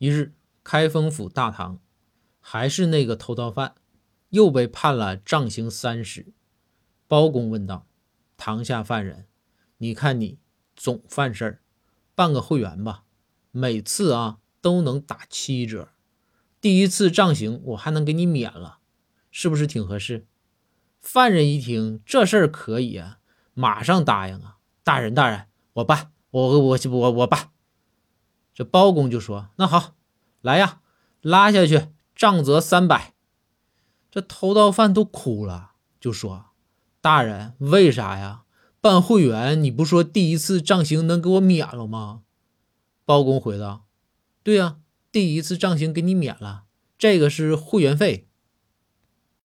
一日，开封府大堂，还是那个偷盗犯，又被判了杖刑三十。包公问道：“堂下犯人，你看你总犯事儿，办个会员吧，每次啊都能打七折。第一次杖刑我还能给你免了，是不是挺合适？”犯人一听这事儿可以啊，马上答应啊：“大人，大人，我办，我我我我办。”这包公就说：“那好，来呀，拉下去，杖责三百。”这偷盗犯都哭了，就说：“大人，为啥呀？办会员你不说第一次杖刑能给我免了吗？”包公回道：“对呀，第一次杖刑给你免了，这个是会员费。”